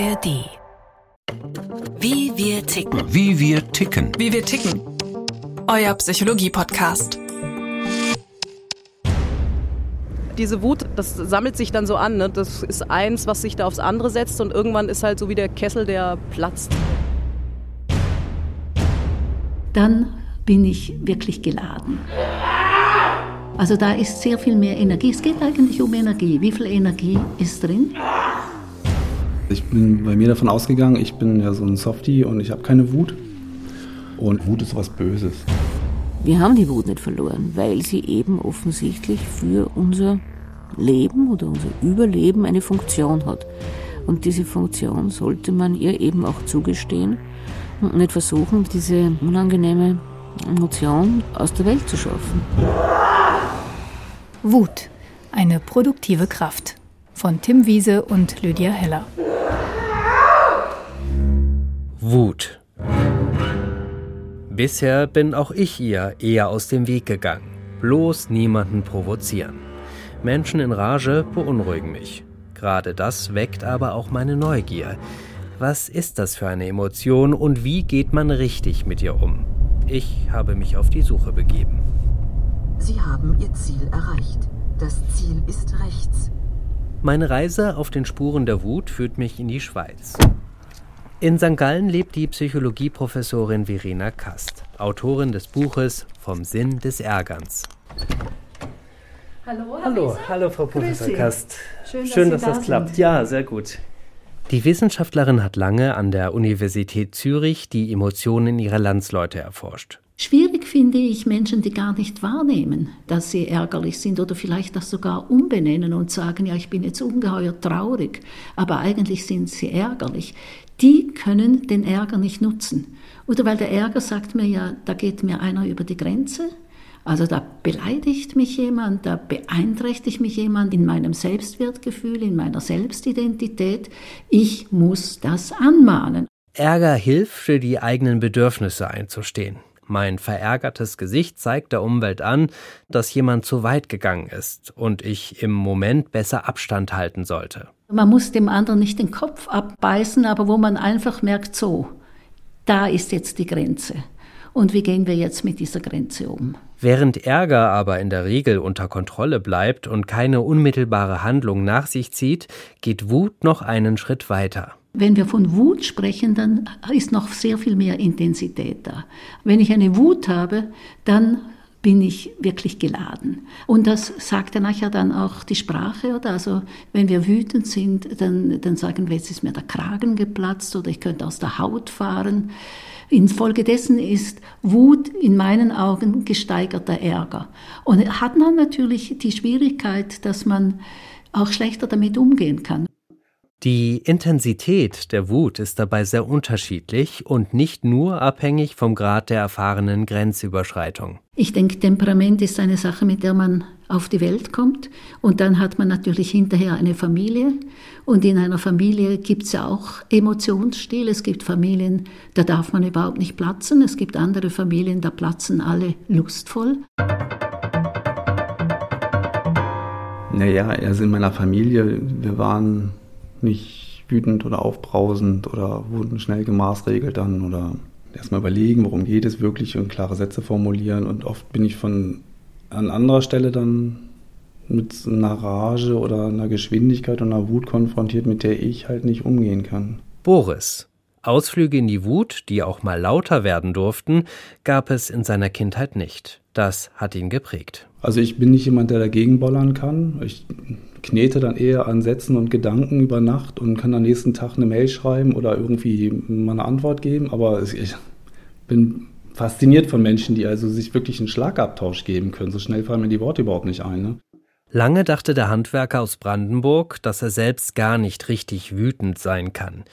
ARD. Wie wir ticken. Wie wir ticken. Wie wir ticken. Euer Psychologie-Podcast. Diese Wut, das sammelt sich dann so an. Ne? Das ist eins, was sich da aufs andere setzt und irgendwann ist halt so wie der Kessel, der platzt. Dann bin ich wirklich geladen. Also da ist sehr viel mehr Energie. Es geht eigentlich um Energie. Wie viel Energie ist drin? Ich bin bei mir davon ausgegangen, ich bin ja so ein Softie und ich habe keine Wut. Und Wut ist was Böses. Wir haben die Wut nicht verloren, weil sie eben offensichtlich für unser Leben oder unser Überleben eine Funktion hat. Und diese Funktion sollte man ihr eben auch zugestehen und nicht versuchen, diese unangenehme Emotion aus der Welt zu schaffen. Wut, eine produktive Kraft von Tim Wiese und Lydia Heller. Wut. Bisher bin auch ich ihr eher aus dem Weg gegangen. Bloß niemanden provozieren. Menschen in Rage beunruhigen mich. Gerade das weckt aber auch meine Neugier. Was ist das für eine Emotion und wie geht man richtig mit ihr um? Ich habe mich auf die Suche begeben. Sie haben Ihr Ziel erreicht. Das Ziel ist rechts. Meine Reise auf den Spuren der Wut führt mich in die Schweiz. In St. Gallen lebt die Psychologieprofessorin Verena Kast, Autorin des Buches Vom Sinn des Ärgerns. Hallo, hallo, hallo Frau Professor Kast. Schön, dass, Schön, dass da das klappt. Ja, sehr gut. Die Wissenschaftlerin hat lange an der Universität Zürich die Emotionen ihrer Landsleute erforscht. Schwierig finde ich Menschen, die gar nicht wahrnehmen, dass sie ärgerlich sind oder vielleicht das sogar umbenennen und sagen, ja, ich bin jetzt ungeheuer traurig, aber eigentlich sind sie ärgerlich. Die können den Ärger nicht nutzen. Oder weil der Ärger sagt mir ja, da geht mir einer über die Grenze, also da beleidigt mich jemand, da beeinträchtigt mich jemand in meinem Selbstwertgefühl, in meiner Selbstidentität. Ich muss das anmahnen. Ärger hilft, für die eigenen Bedürfnisse einzustehen. Mein verärgertes Gesicht zeigt der Umwelt an, dass jemand zu weit gegangen ist und ich im Moment besser Abstand halten sollte. Man muss dem anderen nicht den Kopf abbeißen, aber wo man einfach merkt, so, da ist jetzt die Grenze. Und wie gehen wir jetzt mit dieser Grenze um? Während Ärger aber in der Regel unter Kontrolle bleibt und keine unmittelbare Handlung nach sich zieht, geht Wut noch einen Schritt weiter. Wenn wir von Wut sprechen, dann ist noch sehr viel mehr Intensität da. Wenn ich eine Wut habe, dann bin ich wirklich geladen. Und das sagt ja nachher dann auch die Sprache, oder? Also, wenn wir wütend sind, dann, dann sagen wir, jetzt ist mir der Kragen geplatzt oder ich könnte aus der Haut fahren. Infolgedessen ist Wut in meinen Augen gesteigerter Ärger. Und hat man natürlich die Schwierigkeit, dass man auch schlechter damit umgehen kann. Die Intensität der Wut ist dabei sehr unterschiedlich und nicht nur abhängig vom Grad der erfahrenen Grenzüberschreitung. Ich denke, Temperament ist eine Sache, mit der man auf die Welt kommt. Und dann hat man natürlich hinterher eine Familie. Und in einer Familie gibt es ja auch Emotionsstil. Es gibt Familien, da darf man überhaupt nicht platzen. Es gibt andere Familien, da platzen alle lustvoll. Naja, also in meiner Familie, wir waren nicht wütend oder aufbrausend oder wurden schnell gemaßregelt dann oder erstmal überlegen, worum geht es wirklich und klare Sätze formulieren. Und oft bin ich von an anderer Stelle dann mit einer Rage oder einer Geschwindigkeit und einer Wut konfrontiert, mit der ich halt nicht umgehen kann. Boris. Ausflüge in die Wut, die auch mal lauter werden durften, gab es in seiner Kindheit nicht. Das hat ihn geprägt. Also ich bin nicht jemand, der dagegen bollern kann. Ich knete dann eher an Sätzen und Gedanken über Nacht und kann am nächsten Tag eine Mail schreiben oder irgendwie mal eine Antwort geben. Aber ich bin fasziniert von Menschen, die also sich wirklich einen Schlagabtausch geben können. So schnell fallen mir die Worte überhaupt nicht ein. Ne? Lange dachte der Handwerker aus Brandenburg, dass er selbst gar nicht richtig wütend sein kann.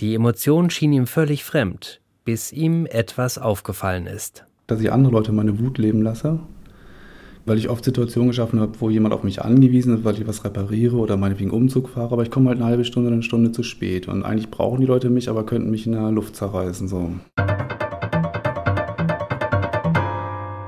Die Emotion schien ihm völlig fremd, bis ihm etwas aufgefallen ist. Dass ich andere Leute meine Wut leben lasse weil ich oft Situationen geschaffen habe, wo jemand auf mich angewiesen ist, weil ich was repariere oder meinetwegen Umzug fahre, aber ich komme halt eine halbe Stunde oder eine Stunde zu spät. Und eigentlich brauchen die Leute mich, aber könnten mich in der Luft zerreißen. So.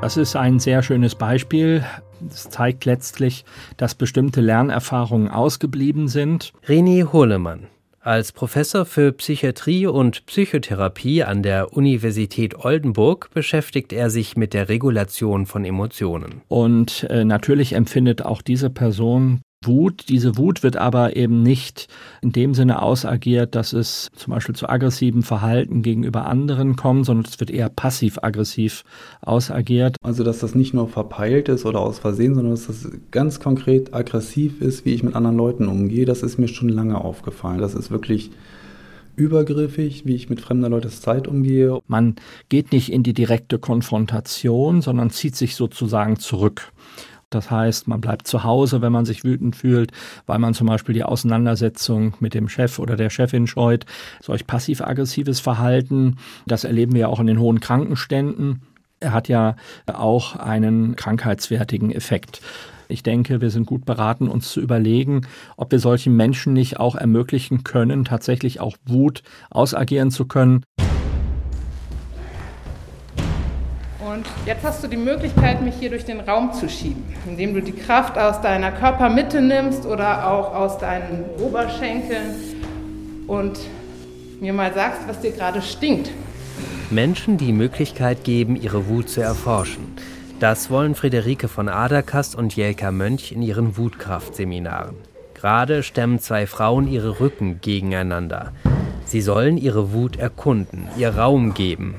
Das ist ein sehr schönes Beispiel. Es zeigt letztlich, dass bestimmte Lernerfahrungen ausgeblieben sind. René Hohlemann, Als Professor für Psychiatrie und Psychotherapie an der Universität Oldenburg beschäftigt er sich mit der Regulation von Emotionen. Und äh, natürlich empfindet auch diese Person Wut. Diese Wut wird aber eben nicht in dem Sinne ausagiert, dass es zum Beispiel zu aggressivem Verhalten gegenüber anderen kommt, sondern es wird eher passiv-aggressiv ausagiert. Also dass das nicht nur verpeilt ist oder aus Versehen, sondern dass das ganz konkret aggressiv ist, wie ich mit anderen Leuten umgehe, das ist mir schon lange aufgefallen. Das ist wirklich übergriffig, wie ich mit fremder Leutes Zeit umgehe. Man geht nicht in die direkte Konfrontation, sondern zieht sich sozusagen zurück. Das heißt, man bleibt zu Hause, wenn man sich wütend fühlt, weil man zum Beispiel die Auseinandersetzung mit dem Chef oder der Chefin scheut. Solch passiv-aggressives Verhalten, das erleben wir ja auch in den hohen Krankenständen. Hat ja auch einen krankheitswertigen Effekt. Ich denke, wir sind gut beraten, uns zu überlegen, ob wir solchen Menschen nicht auch ermöglichen können, tatsächlich auch Wut ausagieren zu können. Und jetzt hast du die Möglichkeit, mich hier durch den Raum zu schieben, indem du die Kraft aus deiner Körpermitte nimmst oder auch aus deinen Oberschenkeln und mir mal sagst, was dir gerade stinkt. Menschen die Möglichkeit geben, ihre Wut zu erforschen. Das wollen Friederike von Aderkast und Jelka Mönch in ihren Wutkraftseminaren. Gerade stemmen zwei Frauen ihre Rücken gegeneinander. Sie sollen ihre Wut erkunden, ihr Raum geben,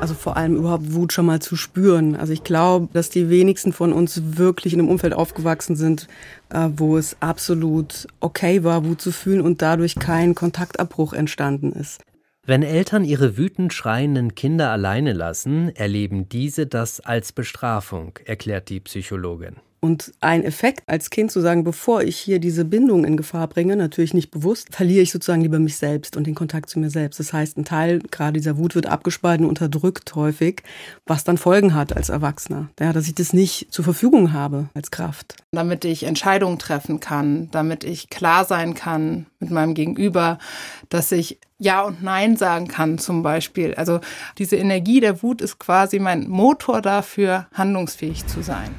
also vor allem überhaupt Wut schon mal zu spüren. Also ich glaube, dass die wenigsten von uns wirklich in einem Umfeld aufgewachsen sind, äh, wo es absolut okay war, Wut zu fühlen und dadurch kein Kontaktabbruch entstanden ist. Wenn Eltern ihre wütend schreienden Kinder alleine lassen, erleben diese das als Bestrafung, erklärt die Psychologin. Und ein Effekt als Kind zu sagen, bevor ich hier diese Bindung in Gefahr bringe, natürlich nicht bewusst, verliere ich sozusagen lieber mich selbst und den Kontakt zu mir selbst. Das heißt, ein Teil gerade dieser Wut wird abgespalten, unterdrückt häufig, was dann Folgen hat als Erwachsener. Ja, dass ich das nicht zur Verfügung habe als Kraft. Damit ich Entscheidungen treffen kann, damit ich klar sein kann mit meinem Gegenüber, dass ich ja und Nein sagen kann zum Beispiel. Also diese Energie der Wut ist quasi mein Motor dafür, handlungsfähig zu sein.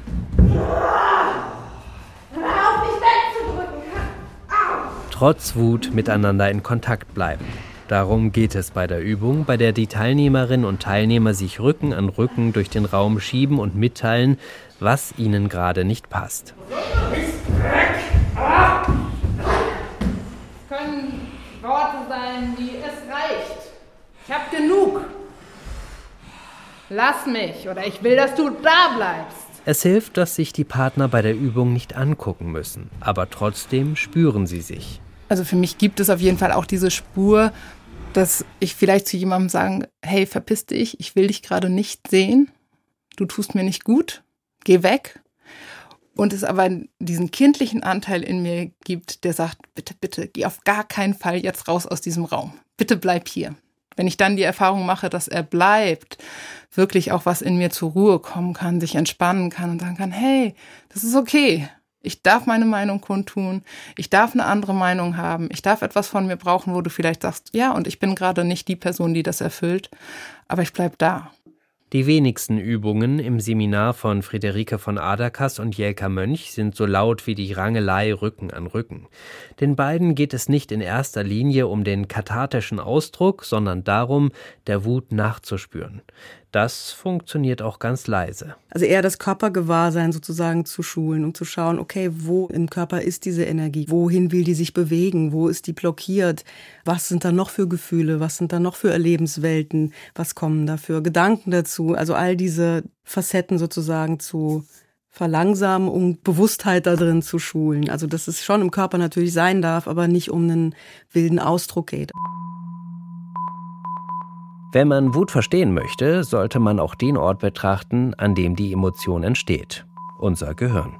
Trotz Wut miteinander in Kontakt bleiben. Darum geht es bei der Übung, bei der die Teilnehmerinnen und Teilnehmer sich Rücken an Rücken durch den Raum schieben und mitteilen, was ihnen gerade nicht passt. Können Worte sein reicht. Ich hab genug. Lass mich oder ich will, dass du da bleibst. Es hilft, dass sich die Partner bei der Übung nicht angucken müssen, aber trotzdem spüren sie sich. Also für mich gibt es auf jeden Fall auch diese Spur, dass ich vielleicht zu jemandem sagen, hey, verpiss dich, ich will dich gerade nicht sehen, du tust mir nicht gut, geh weg. Und es aber diesen kindlichen Anteil in mir gibt, der sagt, bitte, bitte, geh auf gar keinen Fall jetzt raus aus diesem Raum. Bitte bleib hier wenn ich dann die Erfahrung mache, dass er bleibt, wirklich auch was in mir zur Ruhe kommen kann, sich entspannen kann und sagen kann, hey, das ist okay. Ich darf meine Meinung kundtun. Ich darf eine andere Meinung haben. Ich darf etwas von mir brauchen, wo du vielleicht sagst, ja, und ich bin gerade nicht die Person, die das erfüllt, aber ich bleib da. Die wenigsten Übungen im Seminar von Friederike von Aderkas und Jelka Mönch sind so laut wie die Rangelei Rücken an Rücken. Den beiden geht es nicht in erster Linie um den kathartischen Ausdruck, sondern darum, der Wut nachzuspüren. Das funktioniert auch ganz leise. Also eher das Körpergewahrsein sozusagen zu schulen und zu schauen, okay, wo im Körper ist diese Energie? Wohin will die sich bewegen? Wo ist die blockiert? Was sind da noch für Gefühle? Was sind da noch für Erlebenswelten? Was kommen da für Gedanken dazu? Also all diese Facetten sozusagen zu verlangsamen, um Bewusstheit da drin zu schulen. Also dass es schon im Körper natürlich sein darf, aber nicht um einen wilden Ausdruck geht. Wenn man Wut verstehen möchte, sollte man auch den Ort betrachten, an dem die Emotion entsteht. Unser Gehirn.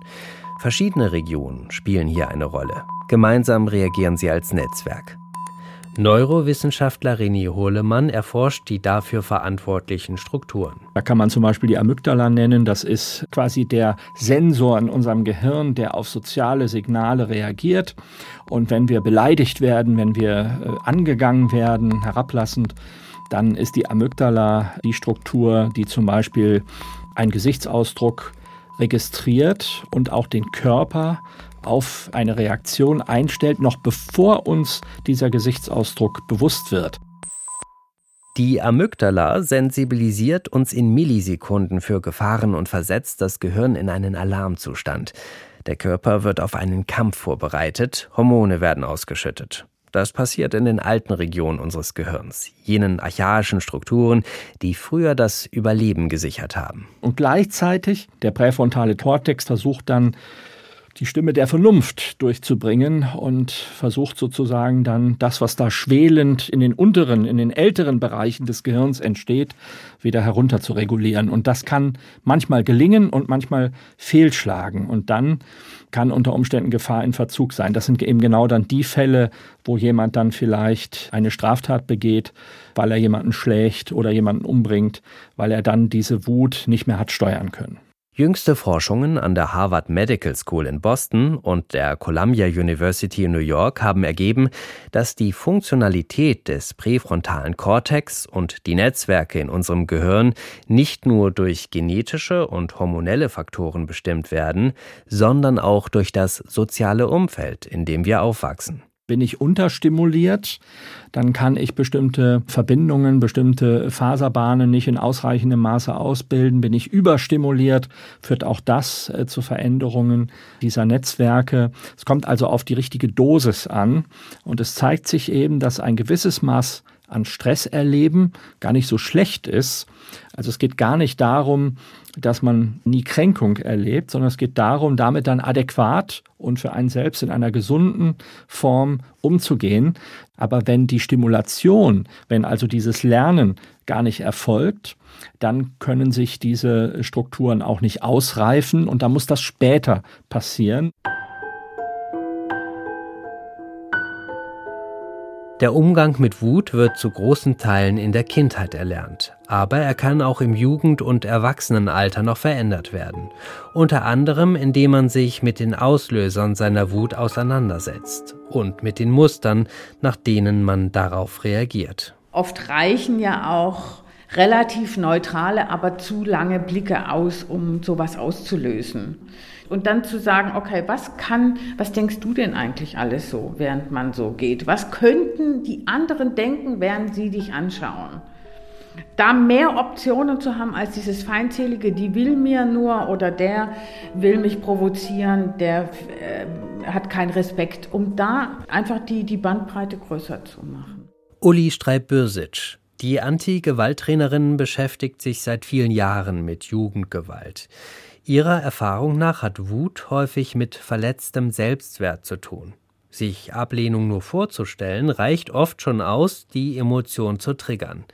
Verschiedene Regionen spielen hier eine Rolle. Gemeinsam reagieren sie als Netzwerk. Neurowissenschaftler René Hohlemann erforscht die dafür verantwortlichen Strukturen. Da kann man zum Beispiel die Amygdala nennen. Das ist quasi der Sensor in unserem Gehirn, der auf soziale Signale reagiert. Und wenn wir beleidigt werden, wenn wir äh, angegangen werden, herablassend, dann ist die Amygdala die Struktur, die zum Beispiel einen Gesichtsausdruck registriert und auch den Körper auf eine Reaktion einstellt, noch bevor uns dieser Gesichtsausdruck bewusst wird. Die Amygdala sensibilisiert uns in Millisekunden für Gefahren und versetzt das Gehirn in einen Alarmzustand. Der Körper wird auf einen Kampf vorbereitet, Hormone werden ausgeschüttet. Das passiert in den alten Regionen unseres Gehirns, jenen archaischen Strukturen, die früher das Überleben gesichert haben. Und gleichzeitig der präfrontale Kortex versucht dann die Stimme der Vernunft durchzubringen und versucht sozusagen dann das, was da schwelend in den unteren, in den älteren Bereichen des Gehirns entsteht, wieder herunter zu regulieren. Und das kann manchmal gelingen und manchmal fehlschlagen. Und dann kann unter Umständen Gefahr in Verzug sein. Das sind eben genau dann die Fälle, wo jemand dann vielleicht eine Straftat begeht, weil er jemanden schlägt oder jemanden umbringt, weil er dann diese Wut nicht mehr hat steuern können. Jüngste Forschungen an der Harvard Medical School in Boston und der Columbia University in New York haben ergeben, dass die Funktionalität des präfrontalen Kortex und die Netzwerke in unserem Gehirn nicht nur durch genetische und hormonelle Faktoren bestimmt werden, sondern auch durch das soziale Umfeld, in dem wir aufwachsen. Bin ich unterstimuliert, dann kann ich bestimmte Verbindungen, bestimmte Faserbahnen nicht in ausreichendem Maße ausbilden. Bin ich überstimuliert, führt auch das äh, zu Veränderungen dieser Netzwerke. Es kommt also auf die richtige Dosis an und es zeigt sich eben, dass ein gewisses Maß an Stress erleben gar nicht so schlecht ist. Also es geht gar nicht darum, dass man nie Kränkung erlebt, sondern es geht darum, damit dann adäquat und für einen selbst in einer gesunden Form umzugehen. Aber wenn die Stimulation, wenn also dieses Lernen gar nicht erfolgt, dann können sich diese Strukturen auch nicht ausreifen und da muss das später passieren. Der Umgang mit Wut wird zu großen Teilen in der Kindheit erlernt, aber er kann auch im Jugend- und Erwachsenenalter noch verändert werden. Unter anderem, indem man sich mit den Auslösern seiner Wut auseinandersetzt und mit den Mustern, nach denen man darauf reagiert. Oft reichen ja auch relativ neutrale, aber zu lange Blicke aus, um sowas auszulösen. Und dann zu sagen, okay, was kann, was denkst du denn eigentlich alles so, während man so geht? Was könnten die anderen denken, während sie dich anschauen? Da mehr Optionen zu haben als dieses Feindselige, die will mir nur oder der will mich provozieren, der äh, hat keinen Respekt, um da einfach die, die Bandbreite größer zu machen. Uli Streib-Bürsic, die Anti-Gewalt-Trainerin beschäftigt sich seit vielen Jahren mit Jugendgewalt. Ihrer Erfahrung nach hat Wut häufig mit verletztem Selbstwert zu tun. Sich Ablehnung nur vorzustellen, reicht oft schon aus, die Emotion zu triggern.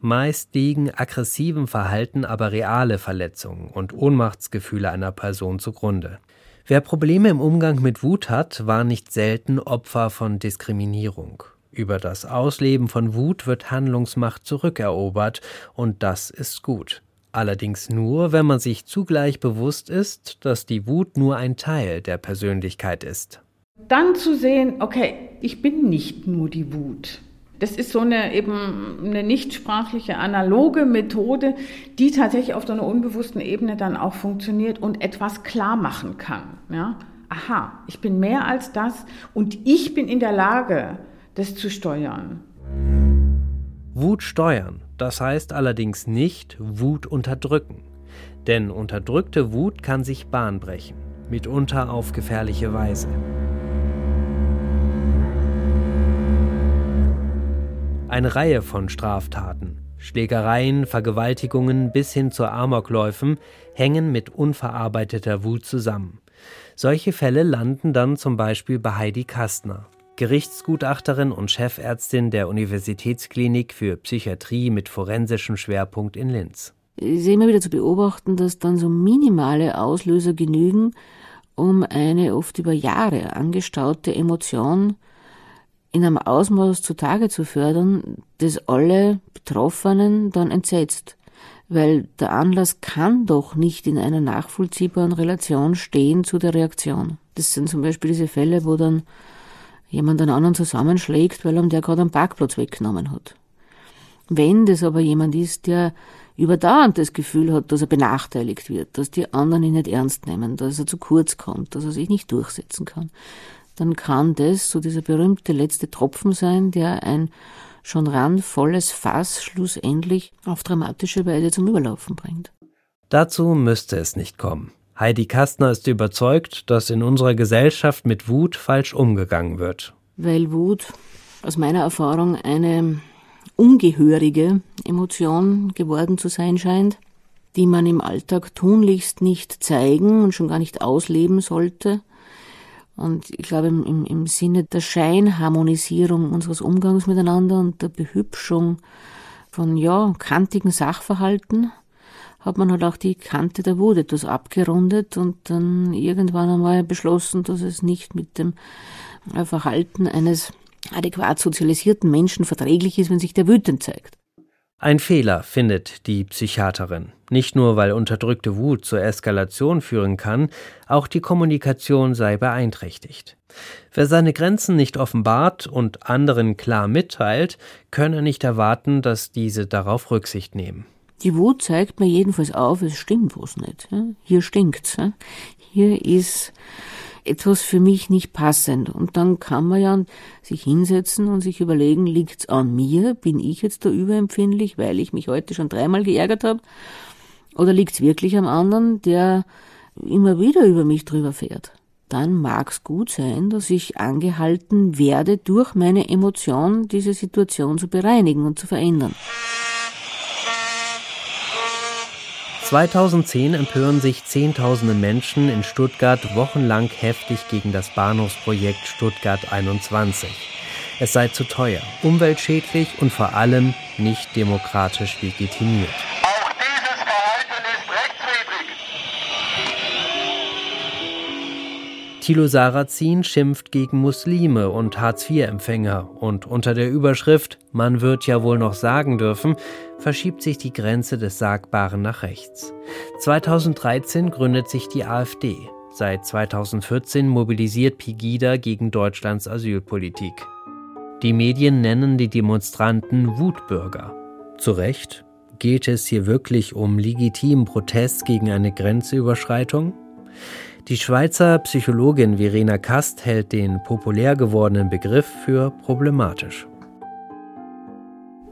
Meist liegen aggressiven Verhalten aber reale Verletzungen und Ohnmachtsgefühle einer Person zugrunde. Wer Probleme im Umgang mit Wut hat, war nicht selten Opfer von Diskriminierung. Über das Ausleben von Wut wird Handlungsmacht zurückerobert, und das ist gut. Allerdings nur, wenn man sich zugleich bewusst ist, dass die Wut nur ein Teil der Persönlichkeit ist. Dann zu sehen, okay, ich bin nicht nur die Wut. Das ist so eine eben eine nichtsprachliche analoge Methode, die tatsächlich auf so einer unbewussten Ebene dann auch funktioniert und etwas klar machen kann. Ja? Aha, ich bin mehr als das und ich bin in der Lage, das zu steuern. Wut steuern, das heißt allerdings nicht Wut unterdrücken. Denn unterdrückte Wut kann sich Bahn brechen, mitunter auf gefährliche Weise. Eine Reihe von Straftaten, Schlägereien, Vergewaltigungen bis hin zu Amokläufen hängen mit unverarbeiteter Wut zusammen. Solche Fälle landen dann zum Beispiel bei Heidi Kastner, Gerichtsgutachterin und Chefärztin der Universitätsklinik für Psychiatrie mit forensischem Schwerpunkt in Linz. Es ist immer wieder zu beobachten, dass dann so minimale Auslöser genügen, um eine oft über Jahre angestaute Emotion in einem Ausmaß zutage zu fördern, das alle Betroffenen dann entsetzt. Weil der Anlass kann doch nicht in einer nachvollziehbaren Relation stehen zu der Reaktion. Das sind zum Beispiel diese Fälle, wo dann jemand einen anderen zusammenschlägt, weil ihm der gerade einen Parkplatz weggenommen hat. Wenn das aber jemand ist, der überdauernd das Gefühl hat, dass er benachteiligt wird, dass die anderen ihn nicht ernst nehmen, dass er zu kurz kommt, dass er sich nicht durchsetzen kann, dann kann das so dieser berühmte letzte Tropfen sein, der ein schon randvolles Fass schlussendlich auf dramatische Weise zum Überlaufen bringt. Dazu müsste es nicht kommen. Heidi Kastner ist überzeugt, dass in unserer Gesellschaft mit Wut falsch umgegangen wird. Weil Wut aus meiner Erfahrung eine ungehörige Emotion geworden zu sein scheint, die man im Alltag tunlichst nicht zeigen und schon gar nicht ausleben sollte. Und ich glaube, im, im Sinne der Scheinharmonisierung unseres Umgangs miteinander und der Behübschung von, ja, kantigen Sachverhalten, hat man halt auch die Kante der Wut etwas abgerundet und dann irgendwann einmal beschlossen, dass es nicht mit dem Verhalten eines adäquat sozialisierten Menschen verträglich ist, wenn sich der wütend zeigt. Ein Fehler, findet die Psychiaterin. Nicht nur, weil unterdrückte Wut zur Eskalation führen kann, auch die Kommunikation sei beeinträchtigt. Wer seine Grenzen nicht offenbart und anderen klar mitteilt, könne nicht erwarten, dass diese darauf Rücksicht nehmen. Die Wut zeigt mir jedenfalls auf, es stimmt was nicht. Hier stinkt's. Hier ist etwas für mich nicht passend. Und dann kann man ja sich hinsetzen und sich überlegen, liegt's an mir? Bin ich jetzt da überempfindlich, weil ich mich heute schon dreimal geärgert habe? Oder liegt's wirklich am anderen, der immer wieder über mich drüber fährt? Dann mag's gut sein, dass ich angehalten werde, durch meine Emotion diese Situation zu bereinigen und zu verändern. 2010 empören sich Zehntausende Menschen in Stuttgart wochenlang heftig gegen das Bahnhofsprojekt Stuttgart 21. Es sei zu teuer, umweltschädlich und vor allem nicht demokratisch legitimiert. Thilo Sarrazin schimpft gegen Muslime und Hartz-IV-Empfänger und unter der Überschrift Man wird ja wohl noch sagen dürfen, verschiebt sich die Grenze des Sagbaren nach rechts. 2013 gründet sich die AfD. Seit 2014 mobilisiert Pegida gegen Deutschlands Asylpolitik. Die Medien nennen die Demonstranten Wutbürger. Zu Recht? Geht es hier wirklich um legitimen Protest gegen eine Grenzüberschreitung? Die Schweizer Psychologin Verena Kast hält den populär gewordenen Begriff für problematisch.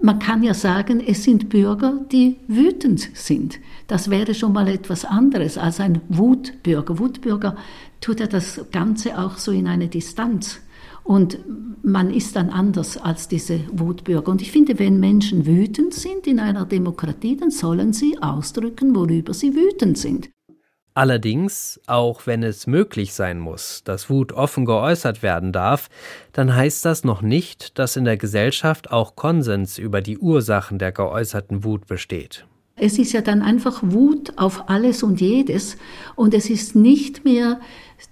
Man kann ja sagen, es sind Bürger, die wütend sind. Das wäre schon mal etwas anderes als ein Wutbürger. Wutbürger tut ja das Ganze auch so in eine Distanz. Und man ist dann anders als diese Wutbürger. Und ich finde, wenn Menschen wütend sind in einer Demokratie, dann sollen sie ausdrücken, worüber sie wütend sind. Allerdings, auch wenn es möglich sein muss, dass Wut offen geäußert werden darf, dann heißt das noch nicht, dass in der Gesellschaft auch Konsens über die Ursachen der geäußerten Wut besteht. Es ist ja dann einfach Wut auf alles und jedes und es ist nicht mehr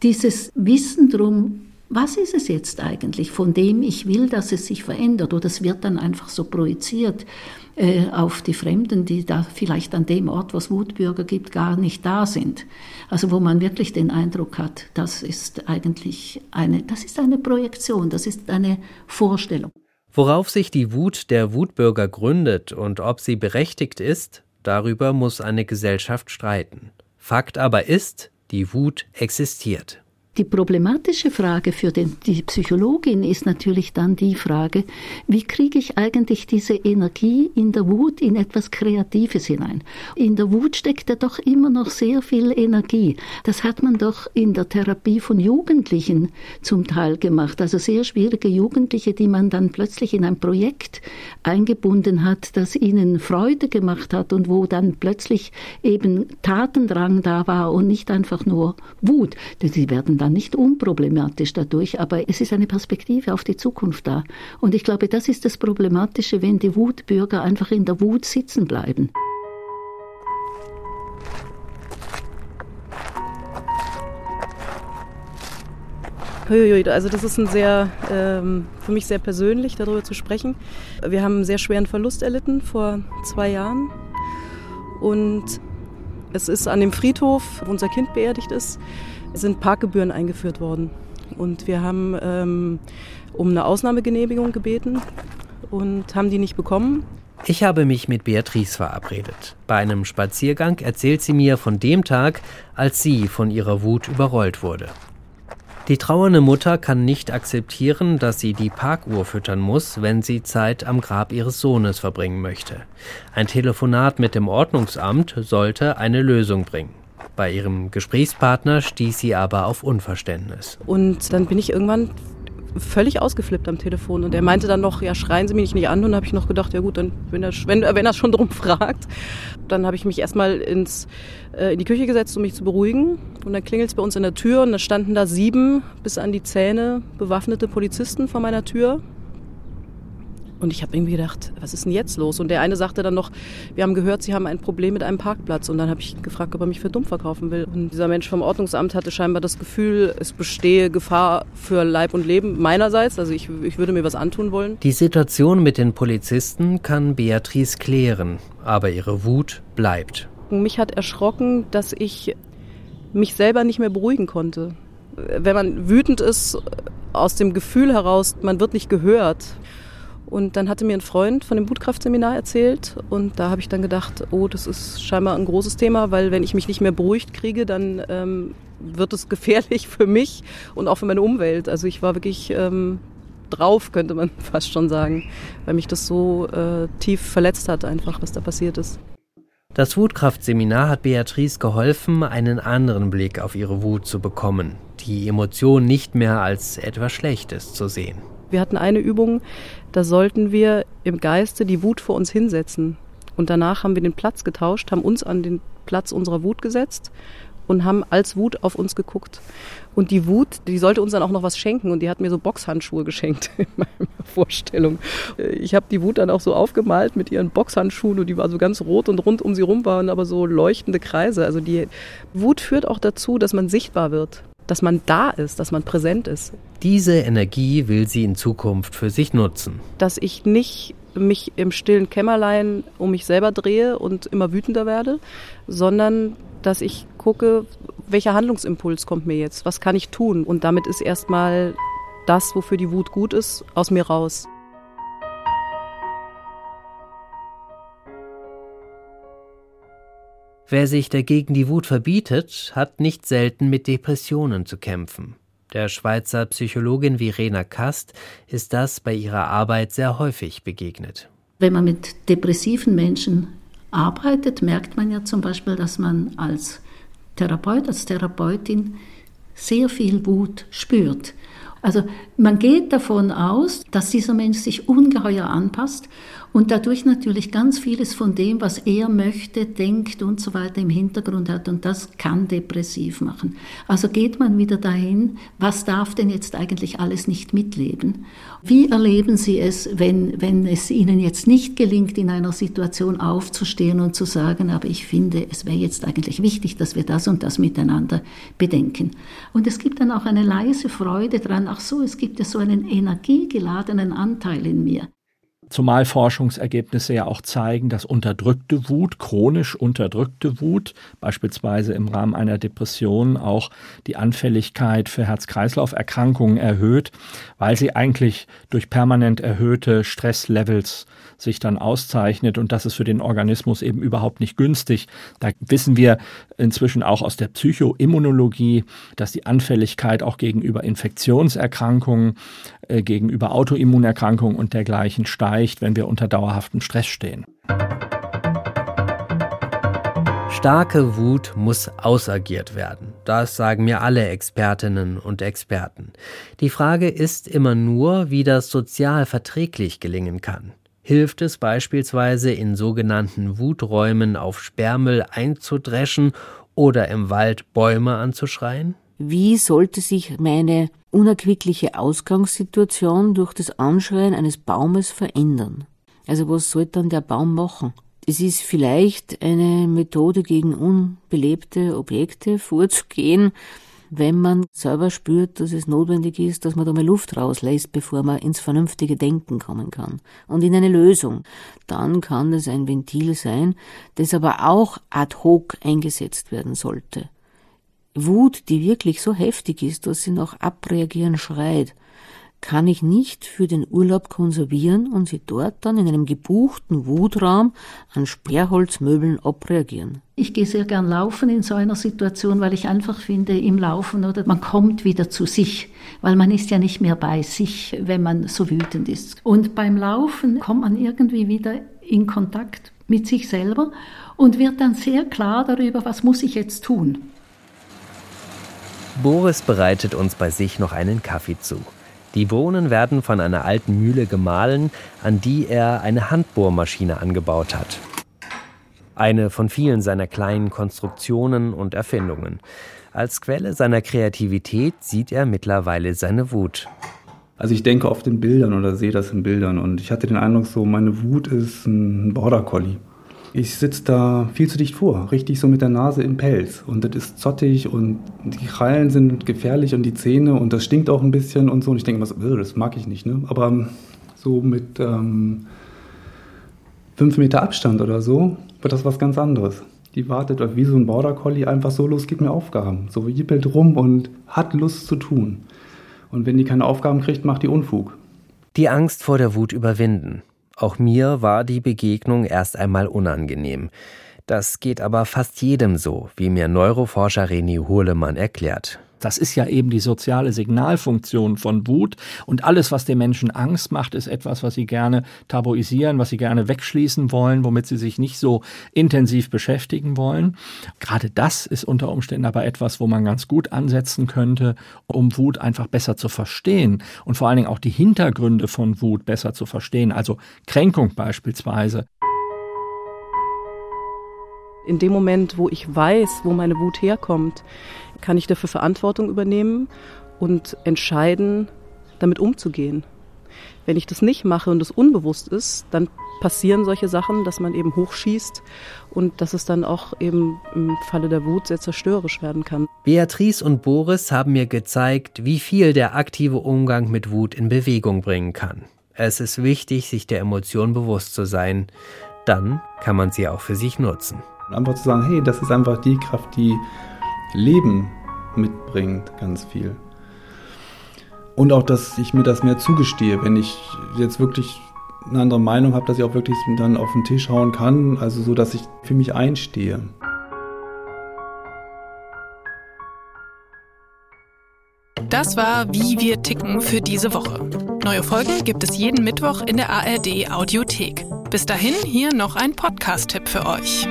dieses Wissen drum, was ist es jetzt eigentlich, von dem ich will, dass es sich verändert oder es wird dann einfach so projiziert äh, auf die Fremden, die da vielleicht an dem Ort, wo es Wutbürger gibt, gar nicht da sind. Also wo man wirklich den Eindruck hat, das ist eigentlich eine, das ist eine Projektion, das ist eine Vorstellung. Worauf sich die Wut der Wutbürger gründet und ob sie berechtigt ist, darüber muss eine Gesellschaft streiten. Fakt aber ist, die Wut existiert. Die problematische Frage für den, die Psychologin ist natürlich dann die Frage, wie kriege ich eigentlich diese Energie in der Wut in etwas Kreatives hinein? In der Wut steckt ja doch immer noch sehr viel Energie. Das hat man doch in der Therapie von Jugendlichen zum Teil gemacht. Also sehr schwierige Jugendliche, die man dann plötzlich in ein Projekt eingebunden hat, das ihnen Freude gemacht hat und wo dann plötzlich eben Tatendrang da war und nicht einfach nur Wut. Sie werden dann nicht unproblematisch dadurch, aber es ist eine Perspektive auf die Zukunft da. Und ich glaube, das ist das Problematische, wenn die Wutbürger einfach in der Wut sitzen bleiben. Also das ist ein sehr, ähm, für mich sehr persönlich, darüber zu sprechen. Wir haben einen sehr schweren Verlust erlitten vor zwei Jahren. Und es ist an dem Friedhof, wo unser Kind beerdigt ist, sind Parkgebühren eingeführt worden. Und wir haben ähm, um eine Ausnahmegenehmigung gebeten und haben die nicht bekommen. Ich habe mich mit Beatrice verabredet. Bei einem Spaziergang erzählt sie mir von dem Tag, als sie von ihrer Wut überrollt wurde. Die trauernde Mutter kann nicht akzeptieren, dass sie die Parkuhr füttern muss, wenn sie Zeit am Grab ihres Sohnes verbringen möchte. Ein Telefonat mit dem Ordnungsamt sollte eine Lösung bringen. Bei ihrem Gesprächspartner stieß sie aber auf Unverständnis. Und dann bin ich irgendwann völlig ausgeflippt am Telefon. Und er meinte dann noch, ja, schreien Sie mich nicht an. Und habe ich noch gedacht, ja gut, dann, wenn er, wenn, wenn er schon drum fragt, dann habe ich mich erstmal ins, äh, in die Küche gesetzt, um mich zu beruhigen. Und dann klingelt es bei uns in der Tür und da standen da sieben bis an die Zähne bewaffnete Polizisten vor meiner Tür. Und ich habe irgendwie gedacht, was ist denn jetzt los? Und der eine sagte dann noch, wir haben gehört, Sie haben ein Problem mit einem Parkplatz. Und dann habe ich gefragt, ob er mich für dumm verkaufen will. Und dieser Mensch vom Ordnungsamt hatte scheinbar das Gefühl, es bestehe Gefahr für Leib und Leben meinerseits. Also ich, ich würde mir was antun wollen. Die Situation mit den Polizisten kann Beatrice klären, aber ihre Wut bleibt. Mich hat erschrocken, dass ich mich selber nicht mehr beruhigen konnte. Wenn man wütend ist, aus dem Gefühl heraus, man wird nicht gehört, und dann hatte mir ein Freund von dem Wutkraftseminar erzählt und da habe ich dann gedacht, oh, das ist scheinbar ein großes Thema, weil wenn ich mich nicht mehr beruhigt kriege, dann ähm, wird es gefährlich für mich und auch für meine Umwelt. Also ich war wirklich ähm, drauf, könnte man fast schon sagen, weil mich das so äh, tief verletzt hat, einfach, was da passiert ist. Das Wutkraftseminar hat Beatrice geholfen, einen anderen Blick auf ihre Wut zu bekommen, die Emotion nicht mehr als etwas Schlechtes zu sehen. Wir hatten eine Übung, da sollten wir im Geiste die Wut vor uns hinsetzen. Und danach haben wir den Platz getauscht, haben uns an den Platz unserer Wut gesetzt und haben als Wut auf uns geguckt. Und die Wut, die sollte uns dann auch noch was schenken und die hat mir so Boxhandschuhe geschenkt in meiner Vorstellung. Ich habe die Wut dann auch so aufgemalt mit ihren Boxhandschuhen und die war so ganz rot und rund um sie rum waren aber so leuchtende Kreise. Also die Wut führt auch dazu, dass man sichtbar wird dass man da ist, dass man präsent ist. Diese Energie will sie in Zukunft für sich nutzen. Dass ich nicht mich im stillen Kämmerlein um mich selber drehe und immer wütender werde, sondern dass ich gucke, welcher Handlungsimpuls kommt mir jetzt, was kann ich tun und damit ist erstmal das, wofür die Wut gut ist, aus mir raus. Wer sich dagegen die Wut verbietet, hat nicht selten mit Depressionen zu kämpfen. Der Schweizer Psychologin Verena Kast ist das bei ihrer Arbeit sehr häufig begegnet. Wenn man mit depressiven Menschen arbeitet, merkt man ja zum Beispiel, dass man als Therapeut, als Therapeutin sehr viel Wut spürt. Also man geht davon aus, dass dieser Mensch sich ungeheuer anpasst und dadurch natürlich ganz vieles von dem, was er möchte, denkt und so weiter im Hintergrund hat und das kann depressiv machen. Also geht man wieder dahin, was darf denn jetzt eigentlich alles nicht mitleben? Wie erleben Sie es, wenn, wenn es Ihnen jetzt nicht gelingt, in einer Situation aufzustehen und zu sagen, aber ich finde, es wäre jetzt eigentlich wichtig, dass wir das und das miteinander bedenken. Und es gibt dann auch eine leise Freude dran, ach so, es gibt ja so einen energiegeladenen Anteil in mir. Zumal Forschungsergebnisse ja auch zeigen, dass unterdrückte Wut, chronisch unterdrückte Wut, beispielsweise im Rahmen einer Depression auch die Anfälligkeit für Herz-Kreislauf-Erkrankungen erhöht, weil sie eigentlich durch permanent erhöhte Stresslevels sich dann auszeichnet und das ist für den Organismus eben überhaupt nicht günstig. Da wissen wir inzwischen auch aus der Psychoimmunologie, dass die Anfälligkeit auch gegenüber Infektionserkrankungen, äh, gegenüber Autoimmunerkrankungen und dergleichen steigt, wenn wir unter dauerhaftem Stress stehen. Starke Wut muss ausagiert werden. Das sagen mir alle Expertinnen und Experten. Die Frage ist immer nur, wie das sozial verträglich gelingen kann. Hilft es beispielsweise in sogenannten Wuträumen auf Sperrmüll einzudreschen oder im Wald Bäume anzuschreien? Wie sollte sich meine unerquickliche Ausgangssituation durch das Anschreien eines Baumes verändern? Also was soll dann der Baum machen? Es ist vielleicht eine Methode gegen unbelebte Objekte vorzugehen, wenn man selber spürt, dass es notwendig ist, dass man da mal Luft rauslässt, bevor man ins vernünftige Denken kommen kann und in eine Lösung, dann kann das ein Ventil sein, das aber auch ad hoc eingesetzt werden sollte. Wut, die wirklich so heftig ist, dass sie nach Abreagieren schreit, kann ich nicht für den Urlaub konservieren und sie dort dann in einem gebuchten Wutraum an Sperrholzmöbeln abreagieren. Ich gehe sehr gern laufen in so einer Situation, weil ich einfach finde, im Laufen oder man kommt wieder zu sich, weil man ist ja nicht mehr bei sich, wenn man so wütend ist. Und beim Laufen kommt man irgendwie wieder in Kontakt mit sich selber und wird dann sehr klar darüber, was muss ich jetzt tun. Boris bereitet uns bei sich noch einen Kaffee zu. Die Bohnen werden von einer alten Mühle gemahlen, an die er eine Handbohrmaschine angebaut hat. Eine von vielen seiner kleinen Konstruktionen und Erfindungen. Als Quelle seiner Kreativität sieht er mittlerweile seine Wut. Also ich denke oft in Bildern oder sehe das in Bildern und ich hatte den Eindruck so, meine Wut ist ein Border Collie. Ich sitze da viel zu dicht vor, richtig so mit der Nase im Pelz. Und das ist zottig und die Krallen sind gefährlich und die Zähne und das stinkt auch ein bisschen und so. Und ich denke immer so, das mag ich nicht. Ne? Aber ähm, so mit ähm, fünf Meter Abstand oder so wird das was ganz anderes. Die wartet wie so ein Border Collie einfach so los, gibt mir Aufgaben. So jippelt rum und hat Lust zu tun. Und wenn die keine Aufgaben kriegt, macht die Unfug. Die Angst vor der Wut überwinden. Auch mir war die Begegnung erst einmal unangenehm. Das geht aber fast jedem so, wie mir Neuroforscher René Hurlemann erklärt. Das ist ja eben die soziale Signalfunktion von Wut. Und alles, was den Menschen Angst macht, ist etwas, was sie gerne tabuisieren, was sie gerne wegschließen wollen, womit sie sich nicht so intensiv beschäftigen wollen. Gerade das ist unter Umständen aber etwas, wo man ganz gut ansetzen könnte, um Wut einfach besser zu verstehen und vor allen Dingen auch die Hintergründe von Wut besser zu verstehen. Also Kränkung beispielsweise. In dem Moment, wo ich weiß, wo meine Wut herkommt, kann ich dafür Verantwortung übernehmen und entscheiden, damit umzugehen. Wenn ich das nicht mache und es unbewusst ist, dann passieren solche Sachen, dass man eben hochschießt und dass es dann auch eben im Falle der Wut sehr zerstörerisch werden kann. Beatrice und Boris haben mir gezeigt, wie viel der aktive Umgang mit Wut in Bewegung bringen kann. Es ist wichtig, sich der Emotion bewusst zu sein. Dann kann man sie auch für sich nutzen. Einfach zu sagen, hey, das ist einfach die Kraft, die Leben mitbringt, ganz viel. Und auch, dass ich mir das mehr zugestehe, wenn ich jetzt wirklich eine andere Meinung habe, dass ich auch wirklich dann auf den Tisch hauen kann, also so, dass ich für mich einstehe. Das war Wie wir ticken für diese Woche. Neue Folgen gibt es jeden Mittwoch in der ARD Audiothek. Bis dahin hier noch ein Podcast-Tipp für euch.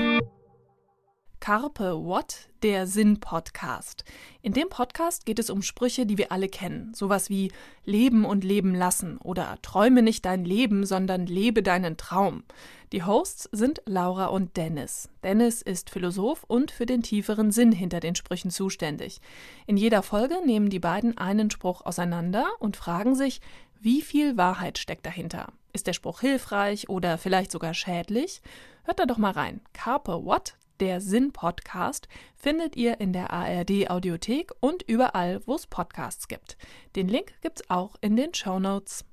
Carpe What, der Sinn-Podcast. In dem Podcast geht es um Sprüche, die wir alle kennen. Sowas wie Leben und Leben lassen oder Träume nicht dein Leben, sondern lebe deinen Traum. Die Hosts sind Laura und Dennis. Dennis ist Philosoph und für den tieferen Sinn hinter den Sprüchen zuständig. In jeder Folge nehmen die beiden einen Spruch auseinander und fragen sich, wie viel Wahrheit steckt dahinter? Ist der Spruch hilfreich oder vielleicht sogar schädlich? Hört da doch mal rein. Carpe What, der Sinn-Podcast findet ihr in der ARD-Audiothek und überall, wo es Podcasts gibt. Den Link gibt's auch in den Show Notes.